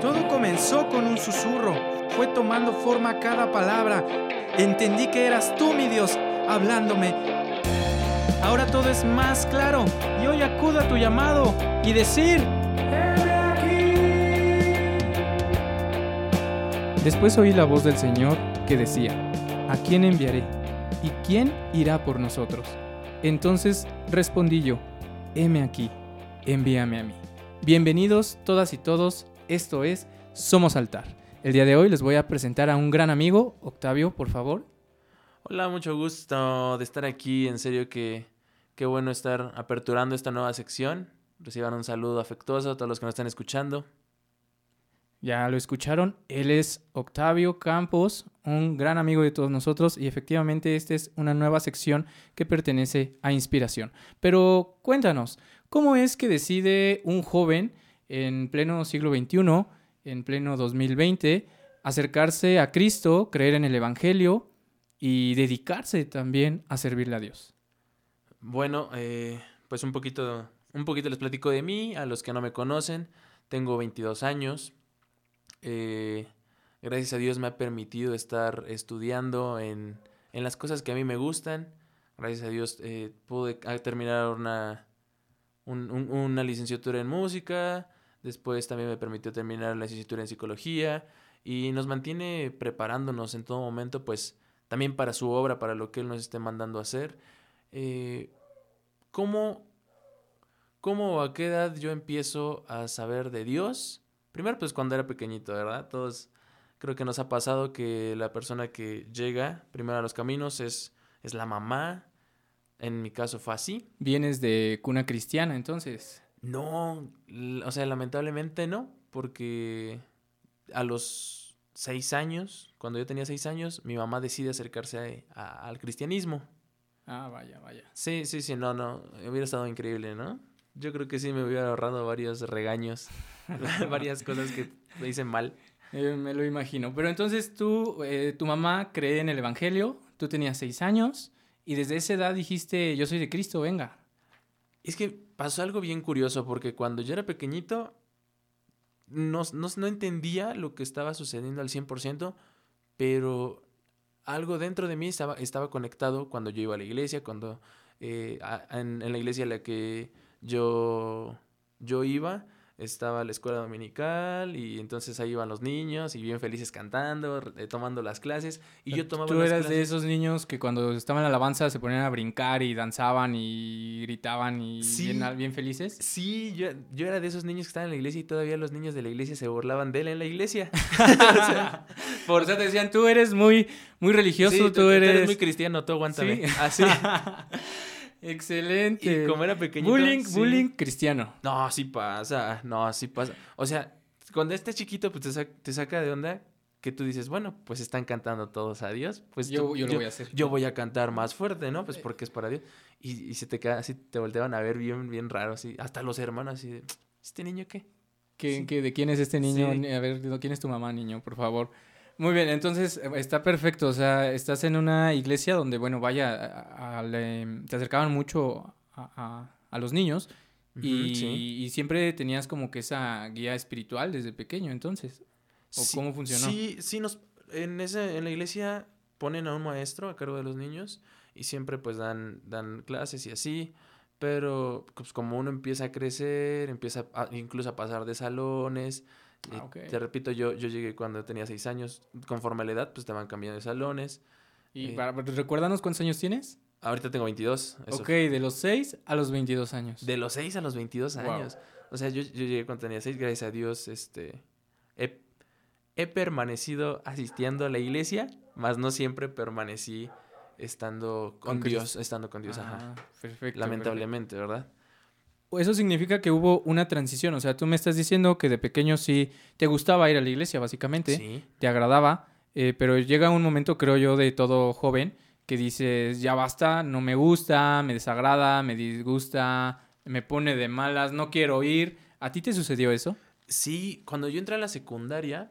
Todo comenzó con un susurro, fue tomando forma cada palabra. Entendí que eras tú, mi Dios, hablándome. Ahora todo es más claro y hoy acudo a tu llamado y decir, "Heme aquí. Después oí la voz del Señor que decía, ¿A quién enviaré? ¿Y quién irá por nosotros? Entonces respondí yo, heme aquí, envíame a mí. Bienvenidos todas y todos, esto es Somos Altar. El día de hoy les voy a presentar a un gran amigo, Octavio, por favor. Hola, mucho gusto de estar aquí. En serio que qué bueno estar aperturando esta nueva sección. Reciban un saludo afectuoso a todos los que nos están escuchando. Ya lo escucharon, él es Octavio Campos, un gran amigo de todos nosotros y efectivamente esta es una nueva sección que pertenece a Inspiración. Pero cuéntanos, ¿cómo es que decide un joven en pleno siglo XXI, en pleno 2020, acercarse a Cristo, creer en el Evangelio y dedicarse también a servirle a Dios? Bueno, eh, pues un poquito, un poquito les platico de mí, a los que no me conocen. Tengo 22 años. Eh, gracias a Dios me ha permitido estar estudiando en, en, las cosas que a mí me gustan. Gracias a Dios eh, pude terminar una, un, un, una licenciatura en música. Después también me permitió terminar la licenciatura en psicología. Y nos mantiene preparándonos en todo momento, pues también para su obra, para lo que Él nos esté mandando a hacer. Eh, ¿cómo, ¿Cómo a qué edad yo empiezo a saber de Dios? Primero, pues cuando era pequeñito, ¿verdad? Todos creo que nos ha pasado que la persona que llega primero a los caminos es, es la mamá. En mi caso fue así. ¿Vienes de cuna cristiana entonces? No, o sea, lamentablemente no, porque a los seis años, cuando yo tenía seis años, mi mamá decide acercarse a, a, al cristianismo. Ah, vaya, vaya. Sí, sí, sí, no, no, hubiera estado increíble, ¿no? Yo creo que sí me hubiera ahorrado varios regaños, varias cosas que me dicen mal. Eh, me lo imagino. Pero entonces tú, eh, tu mamá cree en el Evangelio, tú tenías seis años y desde esa edad dijiste, yo soy de Cristo, venga. Es que pasó algo bien curioso porque cuando yo era pequeñito no, no, no entendía lo que estaba sucediendo al 100%, pero algo dentro de mí estaba, estaba conectado cuando yo iba a la iglesia, cuando eh, en, la iglesia a la que yo, yo iba, estaba la escuela dominical y entonces ahí iban los niños y bien felices cantando, eh, tomando las clases y yo tomaba Tú las eras clases. de esos niños que cuando estaban en la alabanza se ponían a brincar y danzaban y gritaban y Sí. bien, bien felices. Sí, yo, yo era de esos niños que estaban en la iglesia y todavía los niños de la iglesia se burlaban de él en la iglesia. o sea, Por eso te decían, tú eres muy, muy religioso, sí, tú, eres... muy cristiano, tú aguántame. Sí. Así. Excelente. Y como era pequeñito. bullying, sí. bullying cristiano. No, sí pasa, no, sí pasa. O sea, cuando estás chiquito, pues te, sa te saca de onda que tú dices, bueno, pues están cantando todos a Dios, pues yo, tú, yo lo voy a hacer. Yo voy a cantar más fuerte, ¿no? Pues porque es para Dios. Y, y se te queda así, te volteaban a ver bien, bien raro, así. Hasta los hermanos así de, ¿este niño qué? ¿Qué, Sí. qué- ¿De quién es este niño? Sí. A ver, ¿de ¿quién es tu mamá, niño? Por favor. Muy bien, entonces eh, está perfecto. O sea, estás en una iglesia donde, bueno, vaya, a- a- le- te acercaban mucho a, a- los niños y, sí. y siempre tenías como que esa guía espiritual desde pequeño, entonces. ¿O Sí, cómo funcionó? Sí, sí, nos, en, ese, en la iglesia ponen a un maestro a cargo de los niños y siempre pues dan, dan clases y así, pero pues como uno empieza a crecer, empieza a- incluso a pasar de salones, Ah, te repito, yo, yo llegué cuando tenía seis años, conforme a la edad pues te van cambiando de salones, Y eh, para, recuérdanos cuántos años tienes. ahorita tengo 22, eso ok, de los 6 a los 22 años. De los 6 a los 22 Wow. años. O sea, yo, yo llegué cuando tenía 6, gracias a Dios, este, he, he permanecido asistiendo a la iglesia, más no siempre permanecí estando con, Con Dios, Cristo. estando con Dios, ajá. Ah, perfecto, Lamentablemente, ¿verdad? Eso significa que hubo una transición. O sea, tú me estás diciendo que de pequeño sí te gustaba ir a la iglesia, básicamente. Sí. te agradaba, eh, pero llega un momento, creo yo, de todo joven que dices, ya basta, no me gusta, me desagrada, me disgusta, me pone de malas, no quiero ir. ¿A ti te sucedió eso? Sí, cuando yo entré a la secundaria,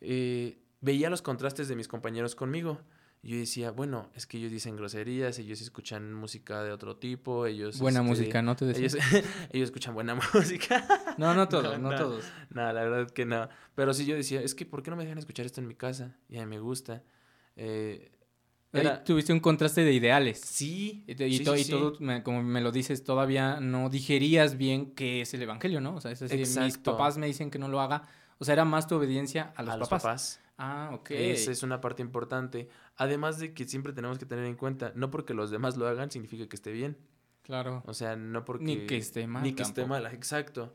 eh, veía los contrastes de mis compañeros conmigo. Y yo decía, bueno, es que ellos dicen groserías, ellos escuchan música de otro tipo, ellos... Buena este, música, ¿no te decía? Ellos, ellos escuchan buena música. No, no todos, no, No, no. todos. No, la verdad que no. Pero sí yo decía, es que ¿por qué no me dejan escuchar esto en mi casa? Y a mí me gusta. Eh, era- tuviste un contraste de ideales. Sí. Y, y sí, to- sí, y sí. todo, me- como me lo dices, todavía no digerías bien qué es el evangelio, ¿no? O sea, es así, mis papás me dicen que no lo haga. O sea, era más tu obediencia a los a los papás. Ah, ok. Esa es una parte importante. Además de que siempre tenemos que tener en cuenta, no porque los demás lo hagan significa que esté bien. Claro. O sea, no porque... Ni que esté mal Ni que esté mal, exacto.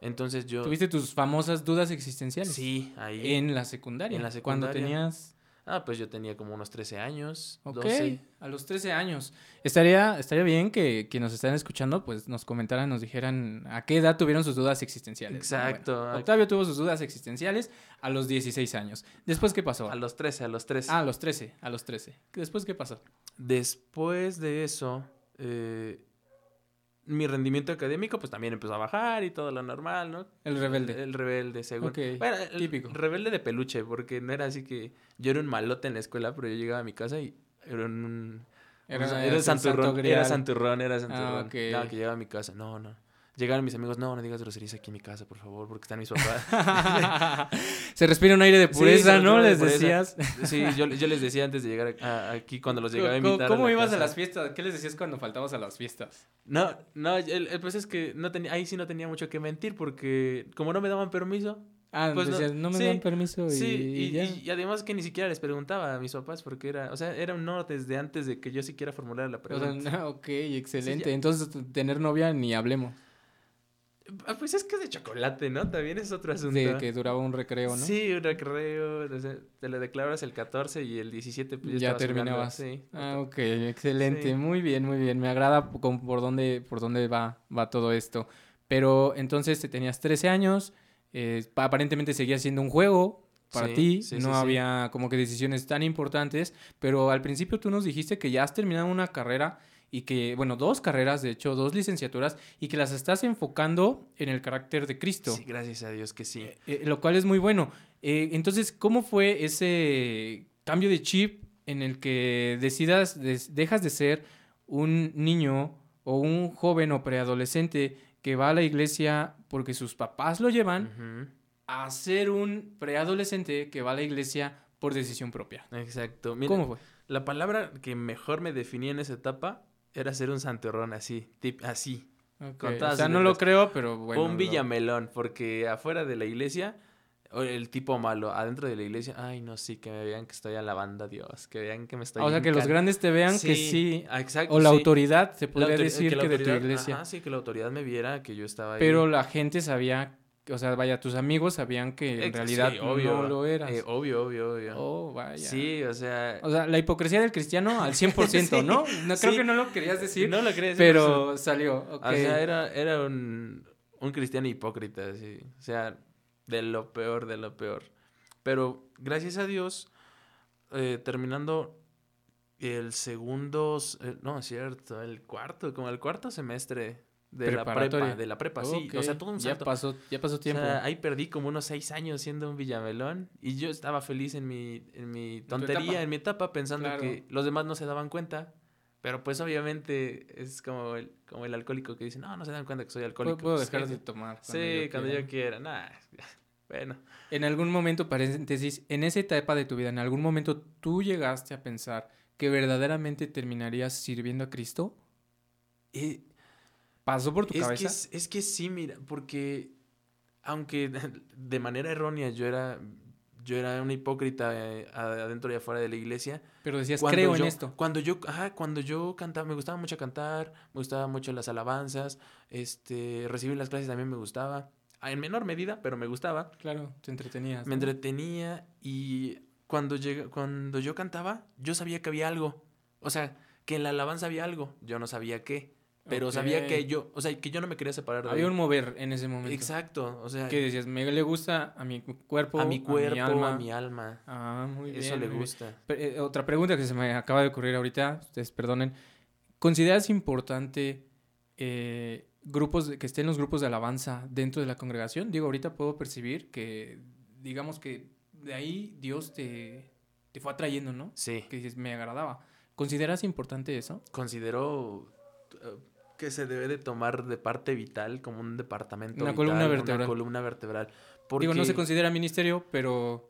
Entonces yo... Tuviste tus famosas dudas existenciales. Sí, ahí. En la secundaria. En la Cuando secundaria. tenías. Ah, pues yo tenía como unos 13 años. Ok. 12. A los 13 años. Estaría, estaría bien que quienes nos están escuchando, pues nos comentaran, nos dijeran a qué edad tuvieron sus dudas existenciales. Exacto. Bueno, Octavio tuvo sus dudas existenciales a los 16 años. ¿Después qué pasó? A los 13, a los 13. Ah, a los 13, a los 13. ¿Después qué pasó? Después de eso, eh, mi rendimiento académico pues también empezó a bajar y todo lo normal, ¿no? El rebelde. El, rebelde, según. Ok, Bueno, el típico. Rebelde de peluche, porque no era así que yo era un malote en la escuela, pero yo llegaba a mi casa y era un... Era- era, santo santurrón, era santurrón, era santurrón. ok. No, que llegaba a mi casa, no, no. Llegaron mis amigos, no, no digas groserías aquí en mi casa, por favor, porque están mis papás. Se respira un aire de pureza, ¿no? de Les decías. sí, yo, yo les decía antes de llegar a- a- aquí, cuando los llegaba a ¿Cómo, invitar cómo la ibas a las fiestas? ¿Qué les decías cuando faltabas a las fiestas? No, no, el, el pues es que no tenía, ahí sí no tenía mucho que mentir porque como no me daban permiso, Ah, Pues no, decías, no, me sí, dan permiso y, sí, y y, ya. y- y además que ni siquiera les preguntaba a mis papás porque era, o sea, era un no desde antes de que yo siquiera formulara la O pregunta. sea, no, ok, excelente. Entonces, tener novia ni hablemos. Ah, Pues es que es de chocolate, ¿no? También es otro asunto. De que duraba un recreo, ¿no? Sí, un recreo, te lo declaras el 14 y el 17 pues ya, ya terminabas. sí. Ah, ok, excelente. Sí. Muy bien, muy bien. Me agrada con- por dónde, por dónde va, va todo esto. Pero entonces te tenías 13 años, eh, pa- aparentemente seguía siendo un juego para Sí, ti, sí, no sí, sí. había como que decisiones tan importantes, pero al principio tú nos dijiste que ya has terminado una carrera y que, bueno, dos carreras, de hecho, dos licenciaturas, y que las estás enfocando en el carácter de Cristo. Sí, gracias a Dios que sí. Eh, lo cual es muy bueno. Eh, entonces, ¿cómo fue ese cambio de chip en el que decidas, des- dejas de ser un niño o un joven o preadolescente que va a la iglesia porque sus papás lo llevan, a ser un preadolescente que va a la iglesia por decisión propia? Exacto. Mira, ¿Cómo fue? La palabra que mejor me definía en esa etapa era ser un santurrón así, tip, así. Con O sea, no lo creo, pero bueno. un lo- villamelón, porque afuera de la iglesia, el tipo malo, adentro de la iglesia, ay, no, sí, que me vean que estoy alabando a Dios, que vean que me estoy... Ah, o sea, que los grandes te vean que sí. exacto, O la sí. autoridad, se podría decir que de tu iglesia. Ajá, sí, que la autoridad me viera que yo estaba ahí. Pero la gente sabía, o sea, vaya, tus amigos sabían que en realidad sí, obvio, no lo eras. eh, obvio, obvio, obvio. oh, vaya. Sí, o sea... O sea, la hipocresía del cristiano al 100%, Sí, ¿no? No creo sí. que no lo querías decir, no lo crees, pero salió. ok. O sea, era, era un, un cristiano hipócrita, sí. O sea, de lo peor, de lo peor. Pero gracias a Dios, eh, terminando el segundo, eh, no, es cierto, el cuarto, como el cuarto semestre de la prepa, de la prepa, sí. O sea, todo un ya salto. pasó, ya pasó O tiempo. sea, ahí perdí como unos seis años siendo un villamelón y yo estaba feliz en mi, en mi tontería, etapa. en mi etapa, pensando Claro. que los demás no se daban cuenta. Pero pues obviamente es como el, como el alcohólico que dice, no, no se dan cuenta que soy alcohólico. puedo Pues, dejar de tomar. Sí, cuando quiera. yo quiera. Nah, bueno. En algún momento, paréntesis, en esa etapa de tu vida, en algún momento tú llegaste a pensar que verdaderamente terminarías sirviendo a Cristo. Eh, ¿Pasó por tu es, que, cabeza? es, es que sí, mira, porque aunque de manera errónea yo era, yo era un hipócrita eh, adentro y afuera de la iglesia, Pero decías, creo yo, en esto. Cuando yo, ajá, cuando yo cantaba, me gustaba mucho cantar, me gustaban mucho las alabanzas, este, recibir las clases también me gustaba, en menor medida, pero me gustaba, Claro, te entretenías. me entretenía y cuando cuando yo cantaba, yo sabía que había algo, o sea, que en la alabanza había algo, yo no sabía qué, pero sabía que yo, o sea, que yo no me quería separar de Había un mover en ese momento. Exacto, o sea, Que decías, me le gusta a mi cuerpo, a mi cuerpo, a mi alma. a mi alma, Ah, muy bien. eso le gusta. Eh, otra pregunta que se me acaba de ocurrir ahorita, ustedes perdonen. ¿Consideras importante eh, grupos que estén los grupos de alabanza dentro de la congregación? Digo, ahorita puedo percibir que, digamos que de ahí Dios te, te fue atrayendo, ¿no? Sí. Que dices, me agradaba. ¿Consideras importante eso? Considero eh, que se debe de tomar de parte vital como un departamento Una vital, columna una vertebral. columna vertebral. Digo, no se considera ministerio, pero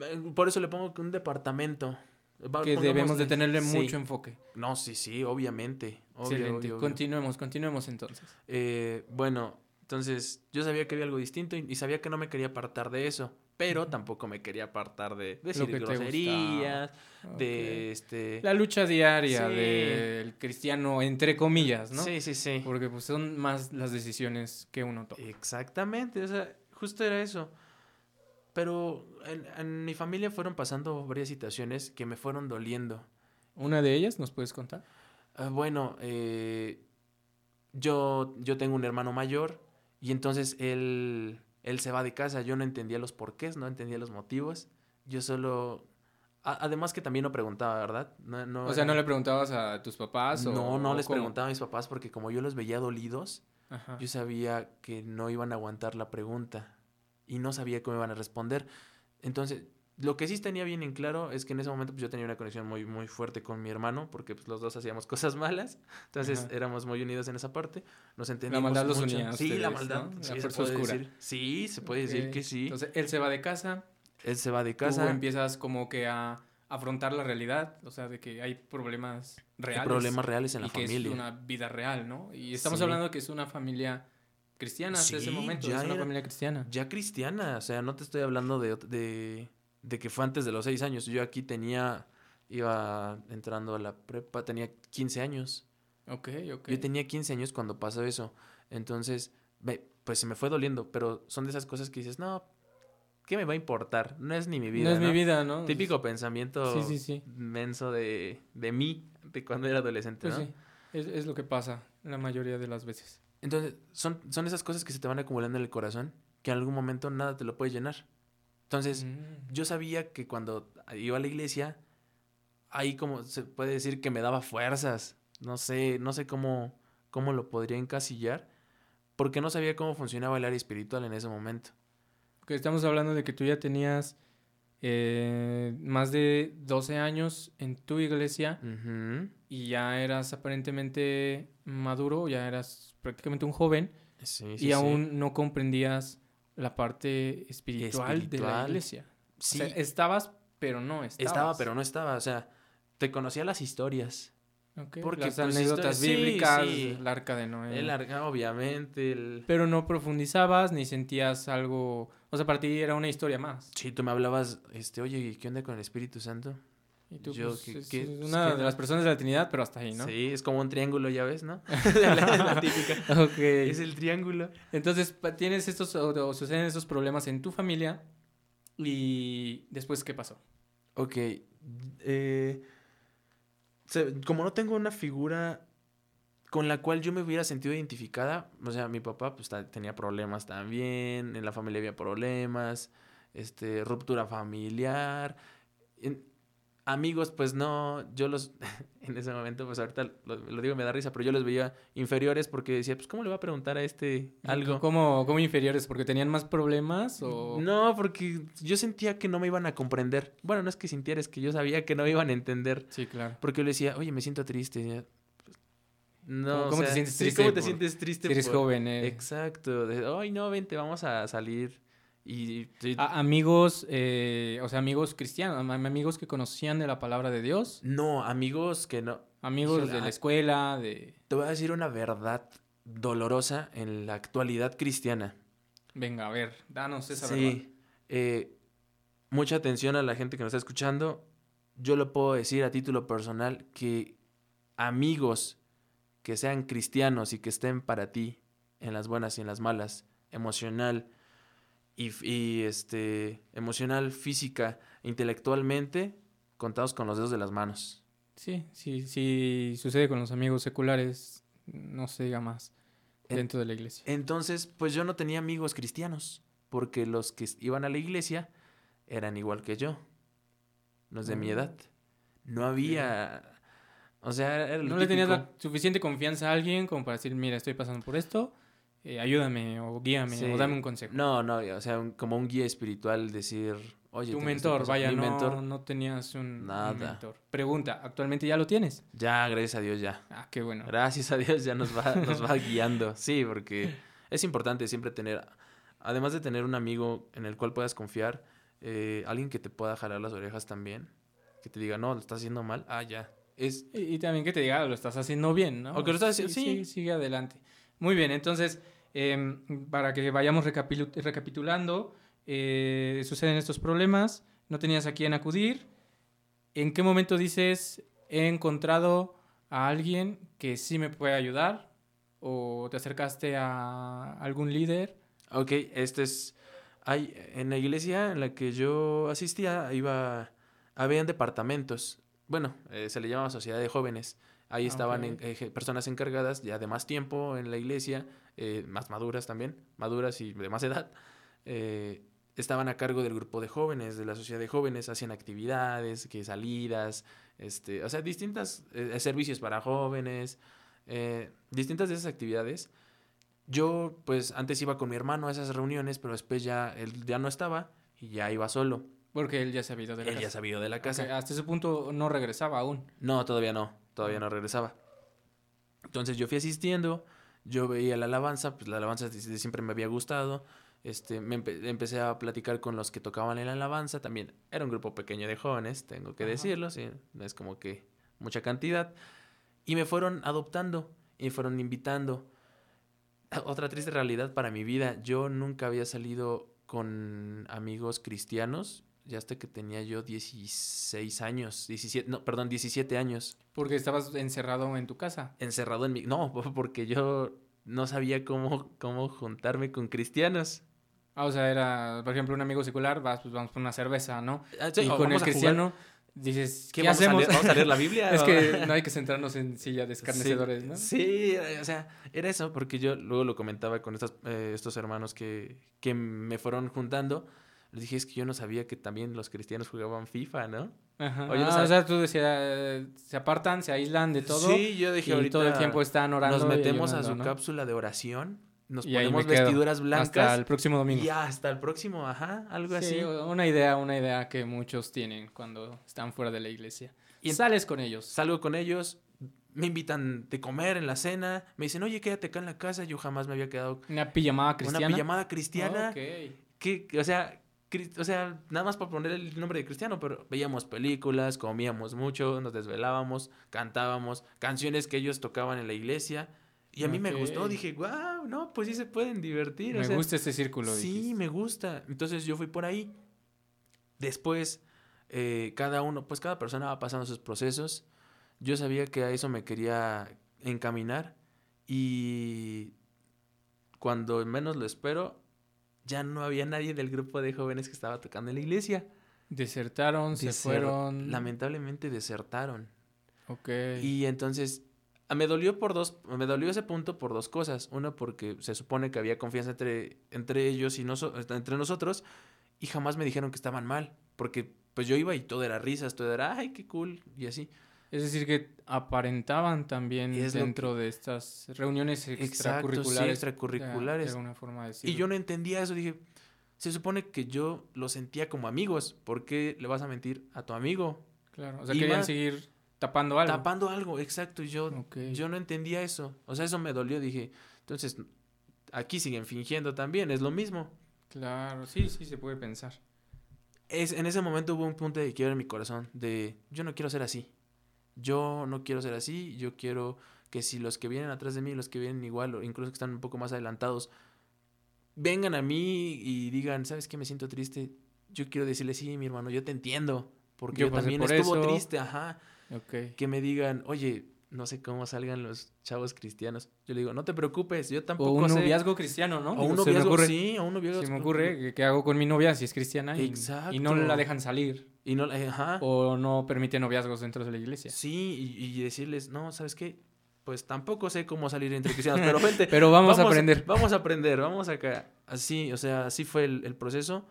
Eh, Por eso le pongo que un departamento. Va, que debemos de tenerle sí. mucho enfoque. No, sí, sí, obviamente. Obvio, Excelente. obvio, obvio. Continuemos, continuemos entonces. Eh, bueno, entonces yo sabía que había algo distinto y, y sabía que no me quería apartar de eso. Pero tampoco me quería apartar de decir groserías, Ok. de este... La lucha diaria Sí. del cristiano, entre comillas, ¿no? Sí, sí, sí. Porque pues son más las decisiones que uno toma. Exactamente, o sea, justo era eso. Pero en, en mi familia fueron pasando varias situaciones que me fueron doliendo. ¿Una de ellas nos puedes contar? Ah, bueno, eh, yo, yo tengo un hermano mayor y entonces él, él se va de casa. Yo no entendía los porqués, no entendía los motivos. Yo solo... a- además que también no preguntaba, ¿verdad? No, no O sea, ¿no le preguntabas a tus papás? O, No, no les cómo? preguntaba a mis papás porque como yo los veía dolidos, Ajá. yo sabía que no iban a aguantar la pregunta y no sabía cómo iban a responder. Entonces, lo que sí tenía bien en claro es que en ese momento pues, yo tenía una conexión muy, muy fuerte con mi hermano porque pues, los dos hacíamos cosas malas. Entonces, Ajá. éramos muy unidos en esa parte. Nos entendíamos maldad los mucho. unía a Sí, la maldad. ¿no? La sí, fuerza oscura. decir. Sí, se puede decir que sí. Entonces, él se va de casa, Él se va de tú casa. empiezas como que a afrontar la realidad, o sea, de que hay problemas Hay reales. problemas reales en y la que familia. es una vida real, ¿no? Y estamos Sí. hablando que es una familia cristiana hasta ese Sí, momento, ya es una era- familia cristiana. ya cristiana, o sea, no te estoy hablando de, de que fue antes de los seis años. Yo aquí tenía, iba entrando a la prepa, tenía 15 años. Ok, ok. Yo tenía 15 años cuando pasó eso. Entonces, me- pues se me fue doliendo, pero son de esas cosas que dices, no, ¿qué me va a importar? No es ni mi vida. no es mi vida, ¿no? Típico pensamiento Sí, sí, sí. menso de, de mí, de cuando era adolescente, Pues ¿no? sí, es, es lo que pasa la mayoría de las veces. Entonces, son, son esas cosas que se te van acumulando en el corazón, que en algún momento nada te lo puede llenar. Entonces, Mm. yo sabía que cuando iba a la iglesia, ahí como se puede decir que me daba fuerzas. No sé, no sé cómo, cómo lo podría encasillar, porque no sabía cómo funcionaba el área espiritual en ese momento. Que estamos hablando de que tú ya tenías eh, más de 12 años en tu iglesia y ya eras aparentemente maduro, ya eras prácticamente un joven Sí, sí, y sí. aún no comprendías la parte espiritual, de la iglesia. Sí, O sea, estabas, pero no estabas. estaba, pero no estaba. O sea, te conocía las historias. Ok, porque, Las pues, anécdotas sí, bíblicas, sí. el arca de Noé. El arca, obviamente. El... Pero no profundizabas ni sentías algo. O sea, para ti era una historia más. Sí, tú me hablabas, este, oye, ¿qué onda con el Espíritu Santo? Y tú, Yo, pues, ¿qué- es una pues, de las personas de la Trinidad, pero hasta ahí, ¿no? Sí, es como un triángulo, ya ves, ¿no? la, la típica. Ok. Es el triángulo. Entonces, tienes estos, o, o suceden estos problemas en tu familia. Y después, ¿qué pasó? Ok. eh, como no tengo una figura con la cual yo me hubiera sentido identificada, o sea, mi papá pues tenía problemas también, en la familia había problemas, este, ruptura familiar, en- amigos pues no, yo los, en ese momento pues ahorita lo, lo digo me da risa, pero yo los veía inferiores porque decía, pues ¿cómo le va a preguntar a este algo? ¿Cómo, cómo inferiores? ¿Porque tenían más problemas? O... No, porque yo sentía que no me iban a comprender. Bueno, no es que sintiera, es que yo sabía que no me iban a entender. Sí, claro. Porque yo le decía, oye, me siento triste. Pues, No, ¿Cómo- o cómo te sientes sí, triste ¿Cómo te por- sientes triste? Si eres por- joven, eh. Exacto. De, ay, no, vente, vamos a salir. Y, y- A- amigos, eh, o sea, amigos cristianos, am- amigos que conocían de la palabra de Dios, no, amigos que no. amigos de la ah. escuela, de... Te voy a decir una verdad dolorosa en la actualidad cristiana. Venga, a ver, danos esa verdad. Eh, mucha atención a la gente que nos está escuchando. Yo le puedo decir a título personal que amigos que sean cristianos y que estén para ti en las buenas y en las malas, emocional y, este emocional, física, intelectualmente, contados con los dedos de las manos. Sí, sí, sí, sucede con los amigos seculares, no se diga más, En- dentro de la iglesia. Entonces, pues yo no tenía amigos cristianos, porque los que iban a la iglesia eran igual que yo, los de mi Oh. edad. No había, o sea, era ¿No le tenías la suficiente confianza a alguien como para decir, mira, estoy pasando por esto, eh, ayúdame o guíame Sí. o dame un consejo? No, no, o sea, un- como un guía espiritual, decir, oye, tu este mentor, paso". vaya, Mi no, mentor, no tenías un, un Nada. mentor. Pregunta, ¿actualmente ya lo tienes? ya, gracias a Dios, ya. Ah, qué bueno. Gracias a Dios ya nos va, nos va guiando. Sí, porque es importante siempre tener, además de tener un amigo en el cual puedas confiar, eh, alguien que te pueda jalar las orejas también, que te diga, no, lo estás haciendo mal, ah, ya. Es, Y, y también que te diga, lo estás haciendo bien, ¿no? O que lo estás haciendo- sí. Sigue adelante. Muy bien, entonces, em, para que vayamos recapitulando, eh, suceden estos problemas, no tenías a quién acudir. ¿En qué momento dices, he encontrado a alguien que sí me puede ayudar? ¿O te acercaste a algún líder? ok, este es, hay, en la iglesia en la que yo asistía, iba, habían departamentos, bueno, eh, se le llamaba sociedad de jóvenes. Ahí Ah, estaban en- eh, personas encargadas ya de más tiempo en la iglesia, eh, más maduras también, maduras y de más edad. eh, estaban a cargo del grupo de jóvenes, de la sociedad de jóvenes, hacían actividades, que salidas, este, o sea, distintas servicios para jóvenes, distintas de esas actividades. Yo, pues, antes iba con mi hermano a esas reuniones, pero después ya él ya no estaba y ya iba solo. Porque él ya se había ido de la Él ya casa. se había ido de la casa. Ok, hasta ese punto no regresaba aún. No, todavía no, todavía no regresaba. Entonces yo fui asistiendo, yo veía la alabanza, pues la alabanza siempre me había gustado. Este, me empe- empecé a platicar con los que tocaban en la alabanza, también era un grupo pequeño de jóvenes, tengo que Ajá. decirlo, sí, no es como que mucha cantidad. Y me fueron adoptando y me fueron invitando. Otra triste realidad para mi vida, yo nunca había salido con amigos cristianos, ya hasta que tenía yo 16 años, 17, no, perdón, 17 años, Porque estabas encerrado en tu casa. encerrado en mi... No, porque yo no sabía cómo, cómo juntarme con cristianos. Ah, o sea, era, por ejemplo, un amigo secular, vas, pues vamos por una cerveza, ¿no? Ah, sí, y con el cristiano dices, ¿qué, ¿Qué, vamos, hacemos? A leer, ¿Vamos a leer la Biblia? es ¿O- que no hay que centrarnos en silla de escarnecedores, sí, ¿no? Sí, o sea, era eso, porque yo luego lo comentaba con estas, eh, estos hermanos que, que me fueron juntando. Les dije, es que yo no sabía que también los cristianos jugaban FIFA, ¿no? Ajá. Oye, no Ah, o sea, tú decías, eh, se apartan, se aíslan de todo Sí, yo dije, y ahorita todo el tiempo están orando nos metemos a su ¿no? cápsula de oración, nos Y ponemos vestiduras blancas Hasta el próximo domingo. y hasta el próximo, ajá, algo Sí, así. una idea, una idea que muchos tienen cuando están fuera de la iglesia. Y sales con ellos. Salgo con ellos, me invitan de comer en la cena, me dicen, oye, quédate acá en la casa, yo jamás me había quedado Una pijamada cristiana. una pijamada cristiana, Ok. que, o sea, o sea, nada más para poner el nombre de cristiano, pero veíamos películas, comíamos mucho, nos desvelábamos, cantábamos canciones que ellos tocaban en la iglesia. Y a mí me gustó, dije, wow, no, pues sí se pueden divertir. o Me sea, gusta este círculo. Sí, dijiste. me gusta. Entonces yo fui por ahí. Después, eh, cada uno, pues cada persona va pasando sus procesos. Yo sabía que a eso me quería encaminar. Y cuando menos lo espero, ya no había nadie del grupo de jóvenes que estaba tocando en la iglesia. Desertaron, se fueron. Lamentablemente desertaron. Ok. Y entonces ah, me dolió por dos, me dolió ese punto por dos cosas. Uno, porque se supone que había confianza entre, entre ellos y noso- entre nosotros, y jamás me dijeron que estaban mal. Porque pues yo iba y todo era risas, todo era ay, qué cool, y así. Es decir, que aparentaban también dentro de estas reuniones Exacto, sí, extracurriculares. de- extracurriculares. De alguna forma de Y yo no entendía eso, dije, se supone que yo lo sentía como amigos, ¿por qué le vas a mentir a tu amigo? Claro, o sea, querían seguir tapando algo. Tapando algo, exacto, y yo, yo no entendía eso. O sea, eso me dolió, dije, entonces, aquí siguen fingiendo también, es lo mismo. Claro, sí, sí, se puede pensar. es, en ese momento hubo un punto de quiebre en mi corazón, de yo no quiero ser así. Yo no quiero ser así, yo quiero que si los que vienen atrás de mí, los que vienen igual, o incluso que están un poco más adelantados, vengan a mí y digan, ¿sabes qué? Me siento triste. Yo quiero decirle, sí, mi hermano, yo te entiendo, porque Yo también por estuvo eso". triste, ajá. Ok. Que me digan, oye, no sé cómo salgan los chavos cristianos. Yo le digo, no te preocupes, yo O tampoco un sé. noviazgo cristiano, ¿no? O un noviazgo, sí, o un noviazgo. se me ocurre que- qué hago con mi novia si es cristiana y, y no la dejan salir Y no, eh, ajá. o no permite noviazgos dentro de la iglesia. Sí, y, y decirles, no, ¿sabes qué? Pues tampoco sé cómo salir entre cristianos, pero vente. Pero vamos, a aprender. Vamos a aprender, vamos acá. Así, o sea, así fue el, el proceso.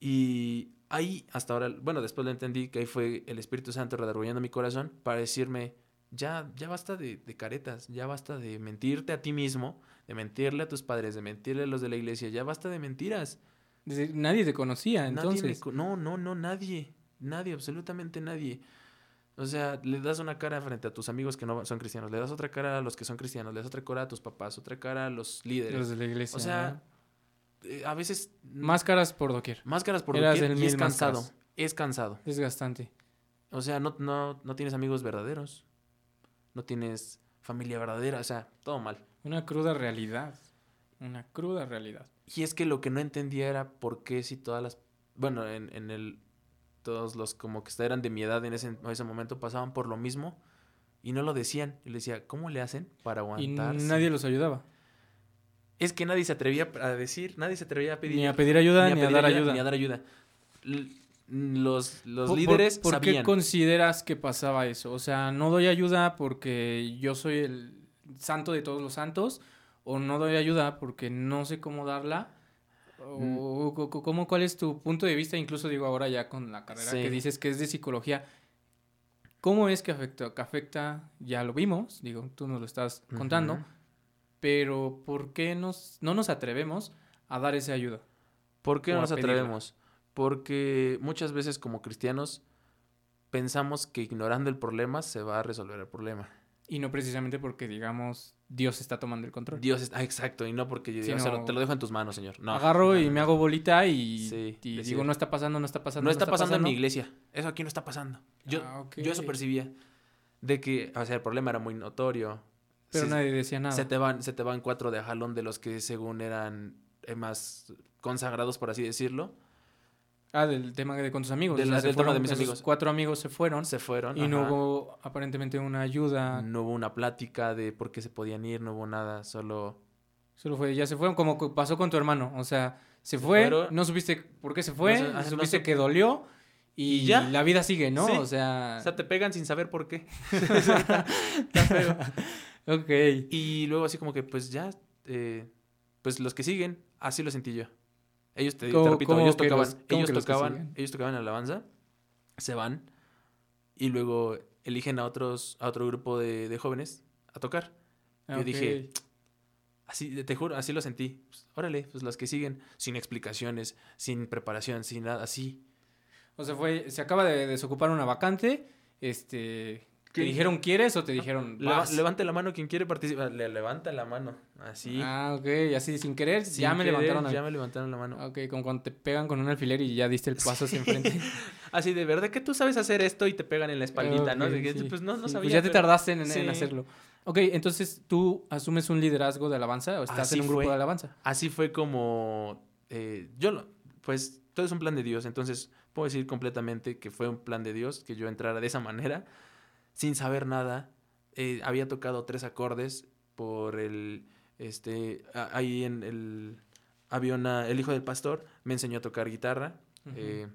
Y ahí, hasta ahora, bueno, después lo entendí que ahí fue el Espíritu Santo redarguyendo mi corazón para decirme, ya, ya basta de, de caretas, ya basta de mentirte a ti mismo, de mentirle a tus padres, de mentirle a los de la iglesia, ya basta de mentiras. Desde- Nadie te conocía, me entonces. no, no, no, nadie. Nadie, absolutamente nadie. O sea, le das una cara frente a tus amigos que no son cristianos, le das otra cara a los que son cristianos, le das otra cara a tus papás, otra cara a los líderes. Los de la iglesia. o sea, eh, a veces máscaras por doquier. máscaras por eras doquier el y es cansado. máscaras. Es cansado. Desgastante. O sea, no, no, no tienes amigos verdaderos. No tienes familia verdadera. O sea, todo mal. Una cruda realidad. Una cruda realidad. Y es que lo que no entendía era por qué si todas las... Bueno, en, en el... Todos los como que eran de mi edad en ese, en ese momento pasaban por lo mismo y no lo decían. Y le decía, ¿cómo le hacen para Y aguantarse? nadie los ayudaba. Es que nadie se atrevía a decir, nadie se atrevía a pedir... Ni a pedir ayuda, ni a, dar ayuda. Ni a dar ayuda. Los, los ¿Por- líderes ¿Por, por qué consideras que pasaba eso? O sea, ¿no doy ayuda porque yo soy el santo de todos los santos? ¿O no doy ayuda porque no sé cómo darla? Mm. ¿O co- cómo, cuál es tu punto de vista? Incluso digo ahora ya con la carrera Sí. que dices que es de psicología. ¿Cómo es que afecta? Que afecta, ya lo vimos, digo, tú nos lo estás contando, Ujú. pero ¿por qué nos, no nos atrevemos a dar esa ayuda? ¿Por qué no nos pedirla. atrevemos? Porque muchas veces como cristianos pensamos que ignorando el problema se va a resolver el problema. Y no precisamente porque, digamos, Dios está tomando el control. Dios está, ah, exacto, y no porque yo diga, Sino- "O sea, te lo dejo en tus manos, Señor. No. Agarro no, y me hago bolita y, Sí, y digo, no está pasando, no está pasando. No está pasando en mi iglesia. Eso aquí no está pasando. Yo, Ah, yo eso percibía. De que, o sea, el problema era muy notorio. Pero Se- nadie decía nada. Se te van, se te van cuatro de jalón de los que según eran eh, más consagrados, por así decirlo. Ah, del tema de con tus amigos. O sea, se del tema de mis amigos. Cuatro amigos se fueron Se fueron. y no hubo aparentemente una ayuda. No hubo una plática de por qué se podían ir, no hubo nada, solo... Solo fue, ya se fueron, como pasó con tu hermano. O sea, se, Se fue, fueron. no supiste por qué se fue, No no supiste que dolió y, Y ya. la vida sigue, ¿no? Sí. O sea, O sea, te pegan sin saber por qué. ok. Y luego así como que, pues ya, eh, pues los que siguen, así lo sentí yo. Ellos, te, te ¿Cómo- repito, ellos tocaban, los- ellos tocaban, ellos tocaban alabanza, se van y luego eligen a otros, a otro grupo de, de jóvenes a tocar. Yo dije. Así, te juro, así lo sentí. Pues, órale, pues los que siguen, sin explicaciones, sin preparación, sin nada, así. O sea, fue, se acaba de desocupar una vacante, este, ¿te dijeron quieres o te dijeron vas? levante la mano quien quiere participar. Le levanta la mano, así. Ah, ok, así sin querer, Sin ya me querer, levantaron. Ya a... me levantaron la mano. Ok, como cuando te pegan con un alfiler y ya diste el paso hacia enfrente. Así de verdad que tú sabes hacer esto y te pegan en la espaldita, ¿no? Sí, Pues no, no sí, sabía. Pues ya te tardaste en, hacerlo. Ok, entonces tú asumes un liderazgo de alabanza o estás Así en un grupo fue. de alabanza. Así fue como. eh, yo, lo- pues todo es un plan de Dios. Entonces puedo decir completamente que fue un plan de Dios que yo entrara de esa manera, sin saber nada. Eh, había tocado tres acordes por el. Este. a- Ahí en el. Había una. El hijo del pastor me enseñó a tocar guitarra. Eh,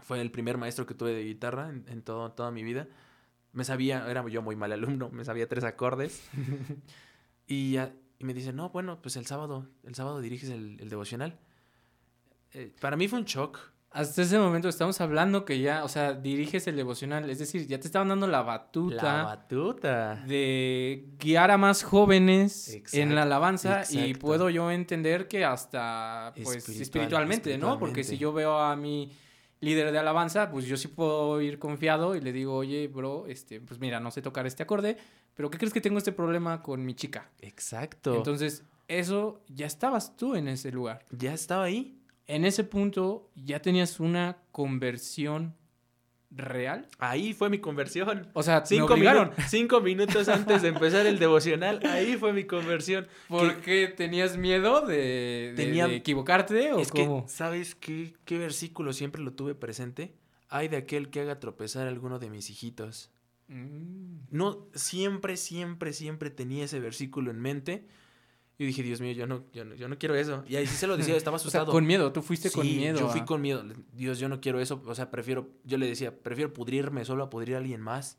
fue el primer maestro que tuve de guitarra en, en todo, toda mi vida. Me sabía, era yo muy mal alumno, me sabía tres acordes. y, ya- y me dice, no, bueno, pues el sábado, el sábado diriges el, el devocional. Eh, para mí fue un shock. Hasta ese momento estamos hablando que ya, o sea, diriges el devocional, es decir, ya te estaban dando la batuta La batuta. de guiar a más jóvenes en la alabanza y puedo yo entender que hasta pues Espiritual- espiritualmente, ¿no? Porque si yo veo a mi líder de alabanza, pues yo sí puedo ir confiado y le digo, oye, bro, este, pues mira, no sé tocar este acorde, pero ¿qué crees que tengo este problema con mi chica? Exacto. Entonces, eso ya estabas tú en ese lugar. ya estaba ahí. En ese punto ya tenías una conversión real. Ahí fue mi conversión. O sea, Cinco, minu- cinco minutos antes de empezar el devocional, ahí fue mi conversión. ¿Por qué tenías miedo de, de- Tenía- de equivocarte o Es cómo? que, ¿sabes qué, qué versículo siempre lo tuve presente? Hay de aquel que haga tropezar a alguno de mis hijitos. Mm. No, siempre, siempre, siempre tenía ese versículo en mente. Y dije, Dios mío, yo no, yo no, yo no quiero eso. Y ahí sí se lo decía, estaba O sea, asustado. con miedo, tú fuiste con Sí, miedo. Yo fui a- con miedo. Dios, yo no quiero eso. O sea, prefiero, yo le decía, prefiero pudrirme solo a pudrir a alguien más.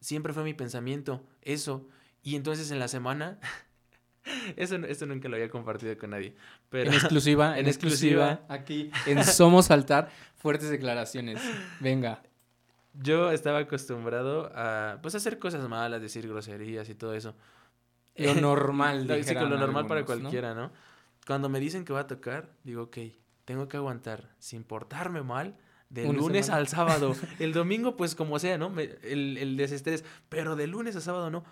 Siempre fue mi pensamiento, eso. Y entonces en la semana, eso, esto nunca lo había compartido con nadie. Pero En exclusiva, en, En exclusiva, exclusiva. aquí en Somos Saltar, fuertes declaraciones. Venga. yo estaba acostumbrado a, pues, hacer cosas malas, decir groserías y todo eso. Lo normal, Lo- sí, lo normal para cualquiera, ¿no? Cuando me dicen que va a tocar, digo, ok, tengo que aguantar sin portarme mal de Una lunes semana. al sábado. El domingo, pues como sea, ¿no? Me- el, el desestrés. Pero de lunes a sábado no.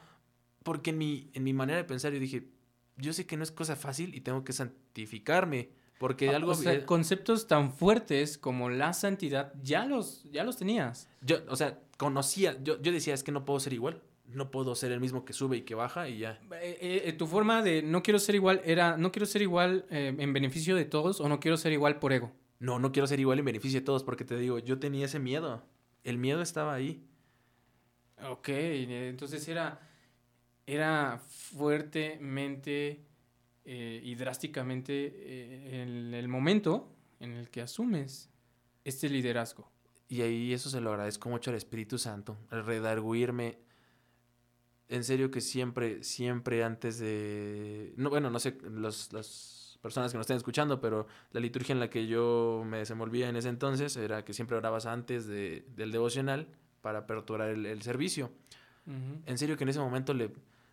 Porque en mi, en mi manera de pensar yo dije, yo sé que no es cosa fácil y tengo que santificarme. Porque Ah, algo... o sea, conceptos tan fuertes como la santidad ya los, ya los tenías. Yo, o sea, conocía, yo, yo decía, es que no puedo ser igual. No puedo ser el mismo que sube y que baja y ya. Eh, eh, eh, tu forma de no quiero ser igual era no quiero ser igual eh, en beneficio de todos o no quiero ser igual por ego. No, no quiero ser igual en beneficio de todos porque te digo, yo tenía ese miedo. El miedo estaba ahí. Ok, entonces era, era fuertemente y drásticamente el, el momento en el que asumes este liderazgo. Y ahí eso se lo agradezco mucho al Espíritu Santo, al redarguirme. En serio que siempre, siempre antes de... No, bueno, no sé, los, las personas que nos estén escuchando, pero la liturgia en la que yo me desenvolvía en ese entonces era que siempre orabas antes de, del devocional para aperturar el, el servicio. En serio que en ese momento le,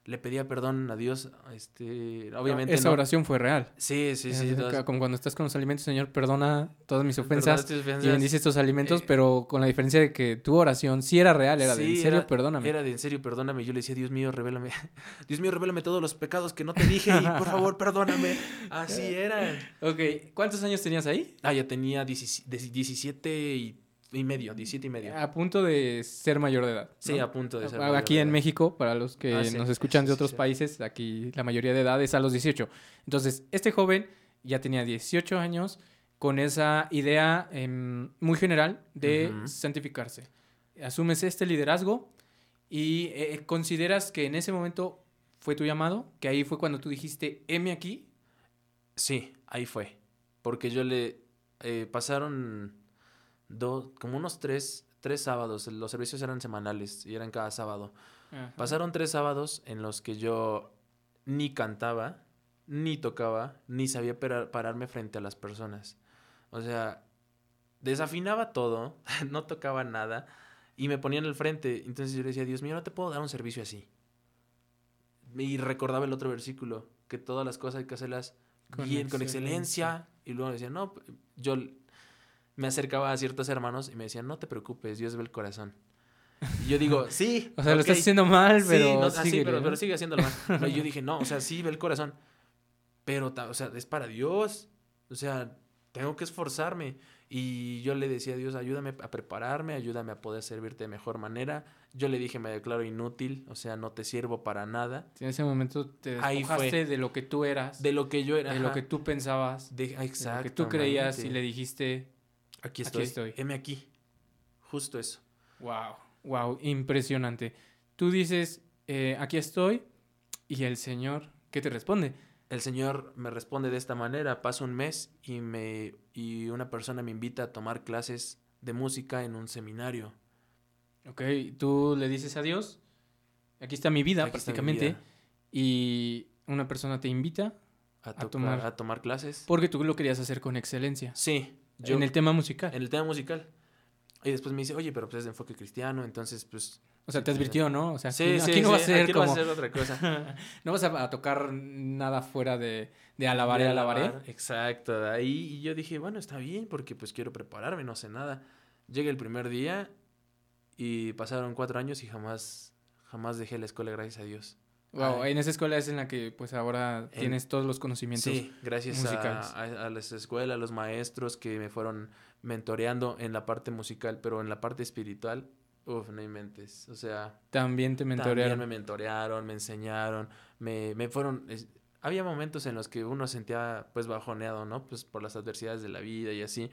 le pedía perdón a Dios. Este, obviamente Esa no. oración fue real. Sí, sí, sí. Todas- Como cuando estás con los alimentos, Señor, perdona todas mis ofensas tus y ofensas. bendice estos alimentos, Eh, pero con la diferencia de que tu oración sí era real, era de en serio, era- perdóname. Era de en serio, perdóname. Yo le decía, Dios mío, revélame. Dios mío, revélame todos los pecados que no te dije y por favor, perdóname. Así era. Ok, ¿cuántos años tenías ahí? Ah, ya tenía 17 17 y, y medio, 17 y medio. A punto de ser mayor de edad. Sí, ¿no? a punto de ser. Mayor Aquí de en edad. México, para los que Ah, sí, nos escuchan sí, de sí, otros sí. países, aquí la mayoría de edad es a los 18. Entonces, este joven ya tenía 18 años con esa idea em, muy general de Ujú. santificarse. Asumes este liderazgo y eh, consideras que en ese momento fue tu llamado, que ahí fue cuando tú dijiste, heme aquí. Sí, ahí fue. Porque yo le eh, pasaron dos, como unos tres, tres sábados. Los servicios eran semanales y eran cada sábado. Ajá. Pasaron tres sábados en los que yo ni cantaba, ni tocaba, ni sabía pera- pararme frente a las personas. O sea, desafinaba todo, no tocaba nada y me ponía en el frente. Entonces yo le decía, Dios mío, no te puedo dar un servicio así. Y recordaba el otro versículo, que todas las cosas hay que hacerlas Con bien, con excelencia. Y luego decía, no, yo me acercaba a ciertos hermanos y me decían, no te preocupes, Dios ve el corazón. Y yo digo, sí. O sea, lo ok". estás haciendo mal, pero sí, no, ah, sí, síguele, pero, ¿no? pero sigue haciéndolo mal. No, y yo dije, no, o sea, sí ve el corazón. Pero, o sea, es para Dios. O sea, tengo que esforzarme. Y yo le decía a Dios, ayúdame a prepararme, ayúdame a poder servirte de mejor manera. Yo le dije, me declaro inútil, o sea, no te sirvo para nada. En ese momento te despojaste de lo que tú eras, De lo que yo era. de lo ajá. que tú pensabas, De, ah, de lo que tú creías y le dijiste, Aquí Aquí estoy. estoy. Heme aquí. Justo eso. wow, wow, impresionante. Tú dices, eh, aquí estoy, y el Señor, ¿qué te responde? El Señor me responde de esta manera. Pasa un mes y, me, y una persona me invita a tomar clases de música en un seminario. Ok, tú le dices a Dios, aquí está mi vida Aquí está mi prácticamente, vida. y una persona te invita A, tomar- a tomar clases. porque tú lo querías hacer con excelencia. Sí, yo en el tema musical. en el tema musical. Y después me dice, oye, pero pues es de enfoque cristiano, entonces pues... o sea, te sí, advirtió, ¿no? O sea, Sí, aquí, sí, aquí no sí, va a ser aquí no como... vas a hacer otra cosa. no vas a, a tocar nada fuera de, de alabaré, De alabaré. alabar, Exacto. de Ahí y yo dije, bueno, está bien, porque pues quiero prepararme, no sé nada. Llega el primer día y pasaron cuatro años y jamás, jamás dejé la escuela, gracias a Dios. Wow, Ay. en esa escuela es en la que pues ahora En- tienes todos los conocimientos. Sí, gracias musicales. a, a, a las escuelas, a los maestros que me fueron mentoreando en la parte musical, pero en la parte espiritual, uff, no inventes. O sea, También te también mentorearon. me mentorearon, me enseñaron, me, me fueron... es- había momentos en los que uno se sentía pues bajoneado, ¿no? Pues por las adversidades de la vida y así.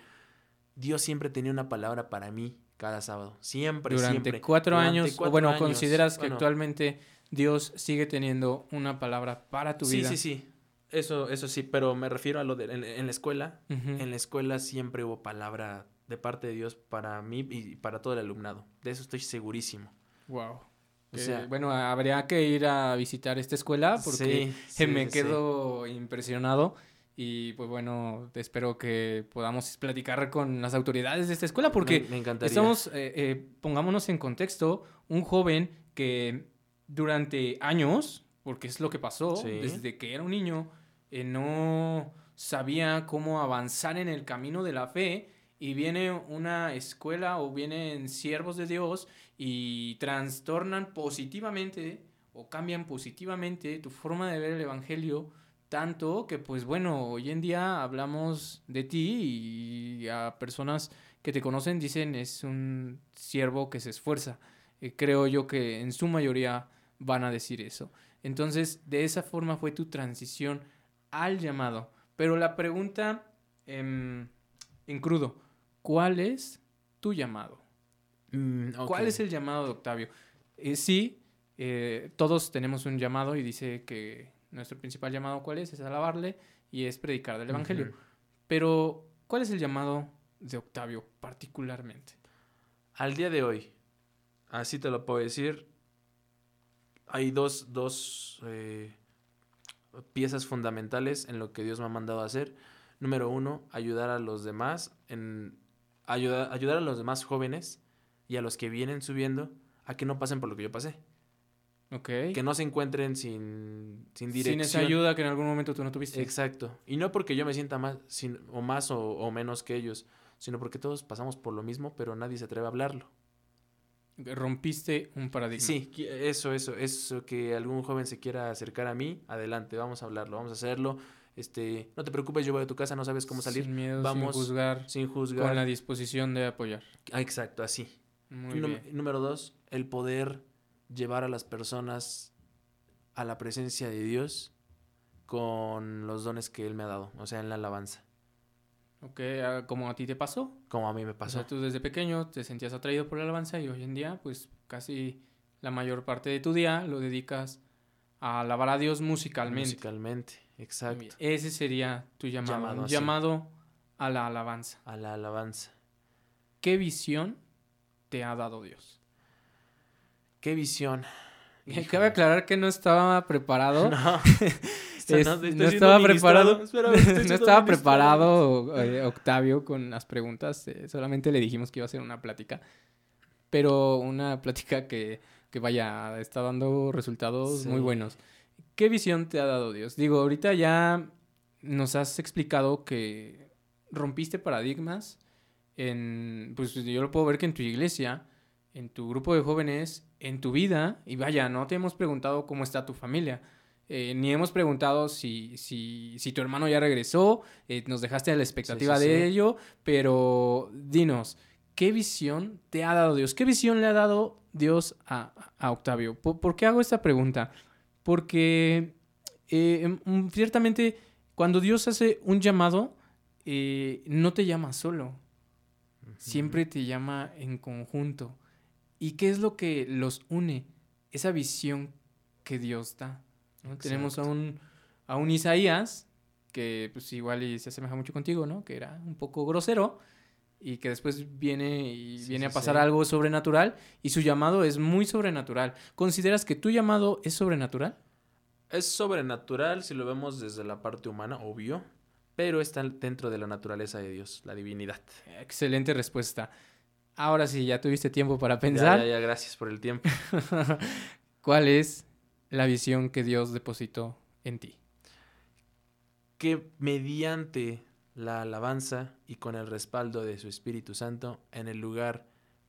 Dios siempre tenía una palabra para mí cada sábado. Siempre, Durante siempre. cuatro Durante años, o bueno, años. consideras que Bueno, actualmente Dios sigue teniendo una palabra para tu sí, vida. Sí, sí, Eso, eso sí, pero me refiero a lo de en, en la escuela. En la escuela siempre hubo palabra de parte de Dios para mí y para todo el alumnado. De eso estoy segurísimo. Wow. O sea, bueno, habría que ir a visitar esta escuela porque sí, sí, me sí, quedo impresionado y pues bueno, espero que podamos platicar con las autoridades de esta escuela porque me, me encantaría. estamos, eh, eh, pongámonos en contexto, un joven que durante años, porque es lo que pasó, Sí. desde que era un niño, eh, no, sabía cómo avanzar en el camino de la fe y viene una escuela o vienen siervos de Dios y trastornan positivamente o cambian positivamente tu forma de ver el Evangelio tanto que pues bueno, hoy en día hablamos de ti y a personas que te conocen dicen es un siervo que se esfuerza. Eh, creo yo que en su mayoría van a decir eso. Entonces, de esa forma fue tu transición al llamado. Pero la pregunta em, en crudo, ¿cuál es tu llamado? Mm, ¿Cuál es el llamado de Octavio? Eh, sí, eh, todos tenemos un llamado y dice que nuestro principal llamado cuál es, es alabarle y es predicar del Evangelio. Pero, ¿cuál es el llamado de Octavio particularmente? Al día de hoy, así te lo puedo decir, hay dos, dos eh, piezas fundamentales en lo que Dios me ha mandado a hacer. Número uno, ayudar a los demás, en, ayudar, ayudar a los demás jóvenes y a los que vienen subiendo a que no pasen por lo que yo pasé. ¿Ok? Que no se encuentren sin, sin dirección. Sin esa ayuda que en algún momento tú no tuviste. Exacto. Y no porque yo me sienta más sin- o más o, o menos que ellos, sino porque todos pasamos por lo mismo, pero nadie se atreve a hablarlo. Rompiste un paradigma. Sí, eso, eso, eso que algún joven se quiera acercar a mí, adelante, vamos a hablarlo, vamos a hacerlo. Este, no te preocupes, yo voy a tu casa, no sabes cómo salir, Sin miedo, Vamos sin juzgar, sin con la juzgar. disposición de apoyar. Ah, exacto, así. Muy Num- bien. número dos, el poder llevar a las personas a la presencia de Dios con los dones que Él me ha dado, o sea, en la alabanza, Ok, ah, como a ti te pasó. como a mí me O pasó. sea, tú desde pequeño te sentías atraído por la alabanza y hoy en día, pues casi la mayor parte de tu día lo dedicas a alabar a Dios musicalmente. Musicalmente, exacto. Ese sería tu llamado. Llamado, un llamado a la alabanza. A la alabanza. ¿Qué visión te ha dado Dios? Qué visión. Cabe aclarar que no estaba preparado. No, Es- Esto- no, estoy estaba preparado. No estaba preparado eh, Octavio con las preguntas. eh, solamente le dijimos que iba a ser una plática. Pero una plática que, que vaya, está dando resultados Sí. muy buenos. ¿Qué visión te ha dado Dios? Digo, ahorita ya nos has explicado que rompiste paradigmas en, pues yo lo puedo ver que en tu iglesia, en tu grupo de jóvenes, en tu vida, y vaya, no te hemos preguntado cómo está tu familia, eh, ni hemos preguntado si, si, si tu hermano ya regresó, eh, nos dejaste a la expectativa sí, de sí. ello, pero dinos, ¿qué visión te ha dado Dios? ¿Qué visión le ha dado Dios a, a Octavio? ¿Por, por qué hago esta pregunta? Porque eh, em, mm, ciertamente cuando Dios hace un llamado, no te llama solo, siempre te llama en conjunto. ¿Y qué es lo que los une? Esa visión que Dios da. ¿No? Tenemos a un, a un Isaías, que pues igual y se asemeja mucho contigo, ¿no? Que era un poco grosero y que después viene y Sí, viene sí, a pasar sí. algo sobrenatural y su llamado es muy sobrenatural. ¿Consideras que tu llamado es sobrenatural? Es sobrenatural si lo vemos desde la parte humana, obvio, pero está dentro de la naturaleza de Dios, la divinidad. Excelente respuesta. Ahora sí, ya tuviste tiempo para Ya, pensar. ya, ya, gracias por el tiempo. ¿Cuál es la visión que Dios depositó en ti? que mediante la alabanza y con el respaldo de su Espíritu Santo, en el lugar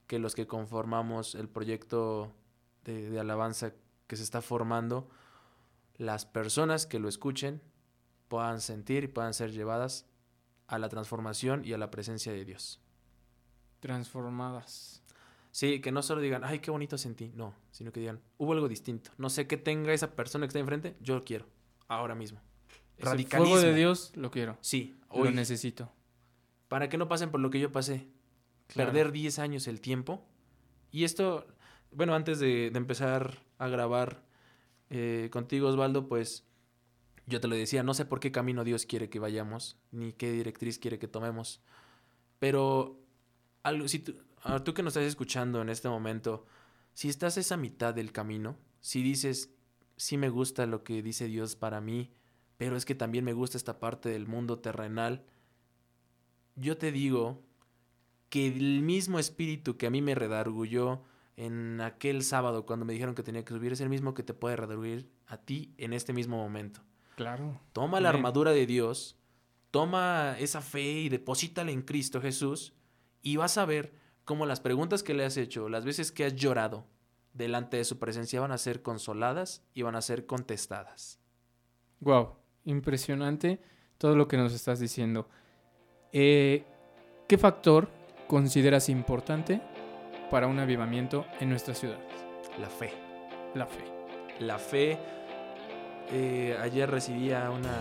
que los que conformamos el proyecto de, de alabanza que se está formando, las personas que lo escuchen puedan sentir y puedan ser llevadas a la transformación y a la presencia de Dios. Transformadas. Sí, que no solo digan, ay, qué bonito sentí, no, sino que digan, hubo algo distinto. No sé qué tenga esa persona que está enfrente, yo lo quiero, ahora mismo. Radicalismo. fuego de Dios lo quiero. Sí, Lo hoy, necesito. para que no pasen por lo que yo pasé. Claro. Perder 10 años el tiempo. Y esto, bueno, antes de, de empezar a grabar eh, contigo, Osvaldo, pues yo te lo decía, no sé por qué camino Dios quiere que vayamos, ni qué directriz quiere que tomemos. Pero algo, si tú, a tú que nos estás escuchando en este momento, si estás a esa mitad del camino, si dices, sí me gusta lo que dice Dios para mí, pero es que también me gusta esta parte del mundo terrenal, yo te digo que el mismo espíritu que a mí me redargulló en aquel sábado cuando me dijeron que tenía que subir es el mismo que te puede redarguir a ti en este mismo momento. Claro. Toma la armadura de Dios, toma esa fe y deposítala en Cristo Jesús y vas a ver cómo las preguntas que le has hecho, las veces que has llorado delante de su presencia van a ser consoladas y van a ser contestadas. Wow, impresionante todo lo que nos estás diciendo. Eh, ¿Qué factor consideras importante para un avivamiento en nuestra ciudad? La fe. La fe. La fe. eh, ayer recibía una,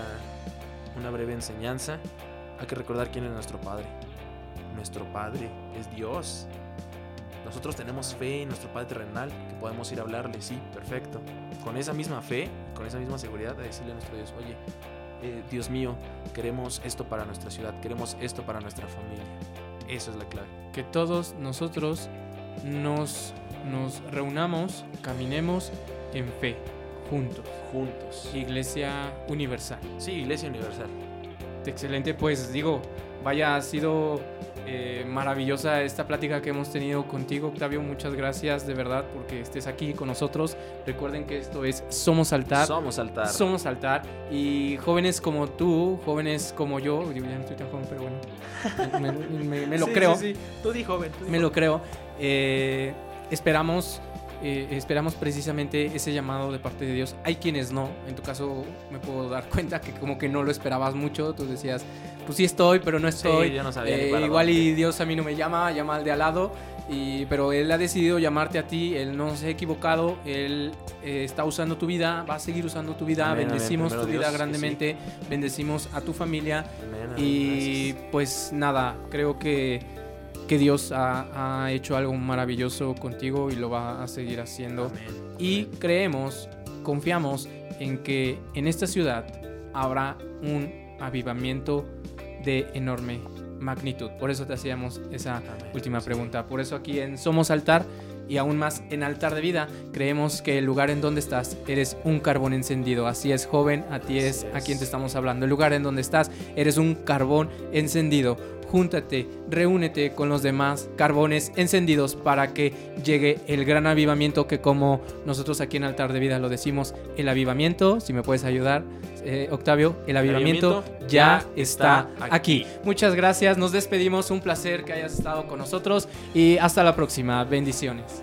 una breve enseñanza. Hay que recordar quién es nuestro Padre. Nuestro Padre es Dios. Nosotros tenemos fe en nuestro Padre terrenal, que podemos ir a hablarle, sí, perfecto. Con esa misma fe, con esa misma seguridad, de decirle a nuestro Dios, oye, eh, Dios mío, queremos esto para nuestra ciudad, queremos esto para nuestra familia. Eso es la clave. Que todos nosotros nos, nos reunamos, caminemos en fe, juntos. Juntos. Iglesia Universal. Sí, Iglesia Universal. Excelente, pues digo, vaya, ha sido eh, maravillosa esta plática que hemos tenido contigo, Octavio. Muchas gracias de verdad porque estés aquí con nosotros. Recuerden que esto es Somos Altar. Somos altar. Somos Altar. Y jóvenes como tú, jóvenes como yo, digo, ya no estoy tan joven, pero bueno, me, me- me lo Sí, creo. sí, sí. Tú di joven. tú di Me lo creo. Eh, esperamos, eh, esperamos precisamente ese llamado de parte de Dios. Hay quienes no. En tu caso me puedo dar cuenta que como que no lo esperabas mucho. Tú decías, pues sí estoy, pero no estoy. Sí, yo no sabía ni Eh, igual y Dios a mí no me llama, llama al de al lado. Y, pero Él ha decidido llamarte a ti, Él no se ha equivocado, Él eh, está usando tu vida, va a seguir usando tu vida, Amén, bendecimos tu vida sí. grandemente, bendecimos a tu familia, Amén, y gracias. pues nada, creo que, que Dios ha, ha hecho algo maravilloso contigo y lo va a seguir haciendo. Y creemos, confiamos en que en esta ciudad habrá un avivamiento de enorme magnitud. Por eso te hacíamos esa Amén. última pregunta. Por eso aquí en Somos Altar y aún más en Altar de Vida, creemos que el lugar en donde estás eres un carbón encendido. Así es, joven, a ti es, Así a quien es. te estamos hablando. El lugar en donde estás eres un carbón encendido. Júntate, reúnete con los demás carbones encendidos para que llegue el gran avivamiento que como nosotros aquí en Altar de Vida lo decimos, el avivamiento, si me puedes ayudar, eh, Octavio, el avivamiento, avivamiento ya ya está está aquí. aquí. Muchas gracias, nos despedimos, un placer que hayas estado con nosotros y hasta la próxima, bendiciones.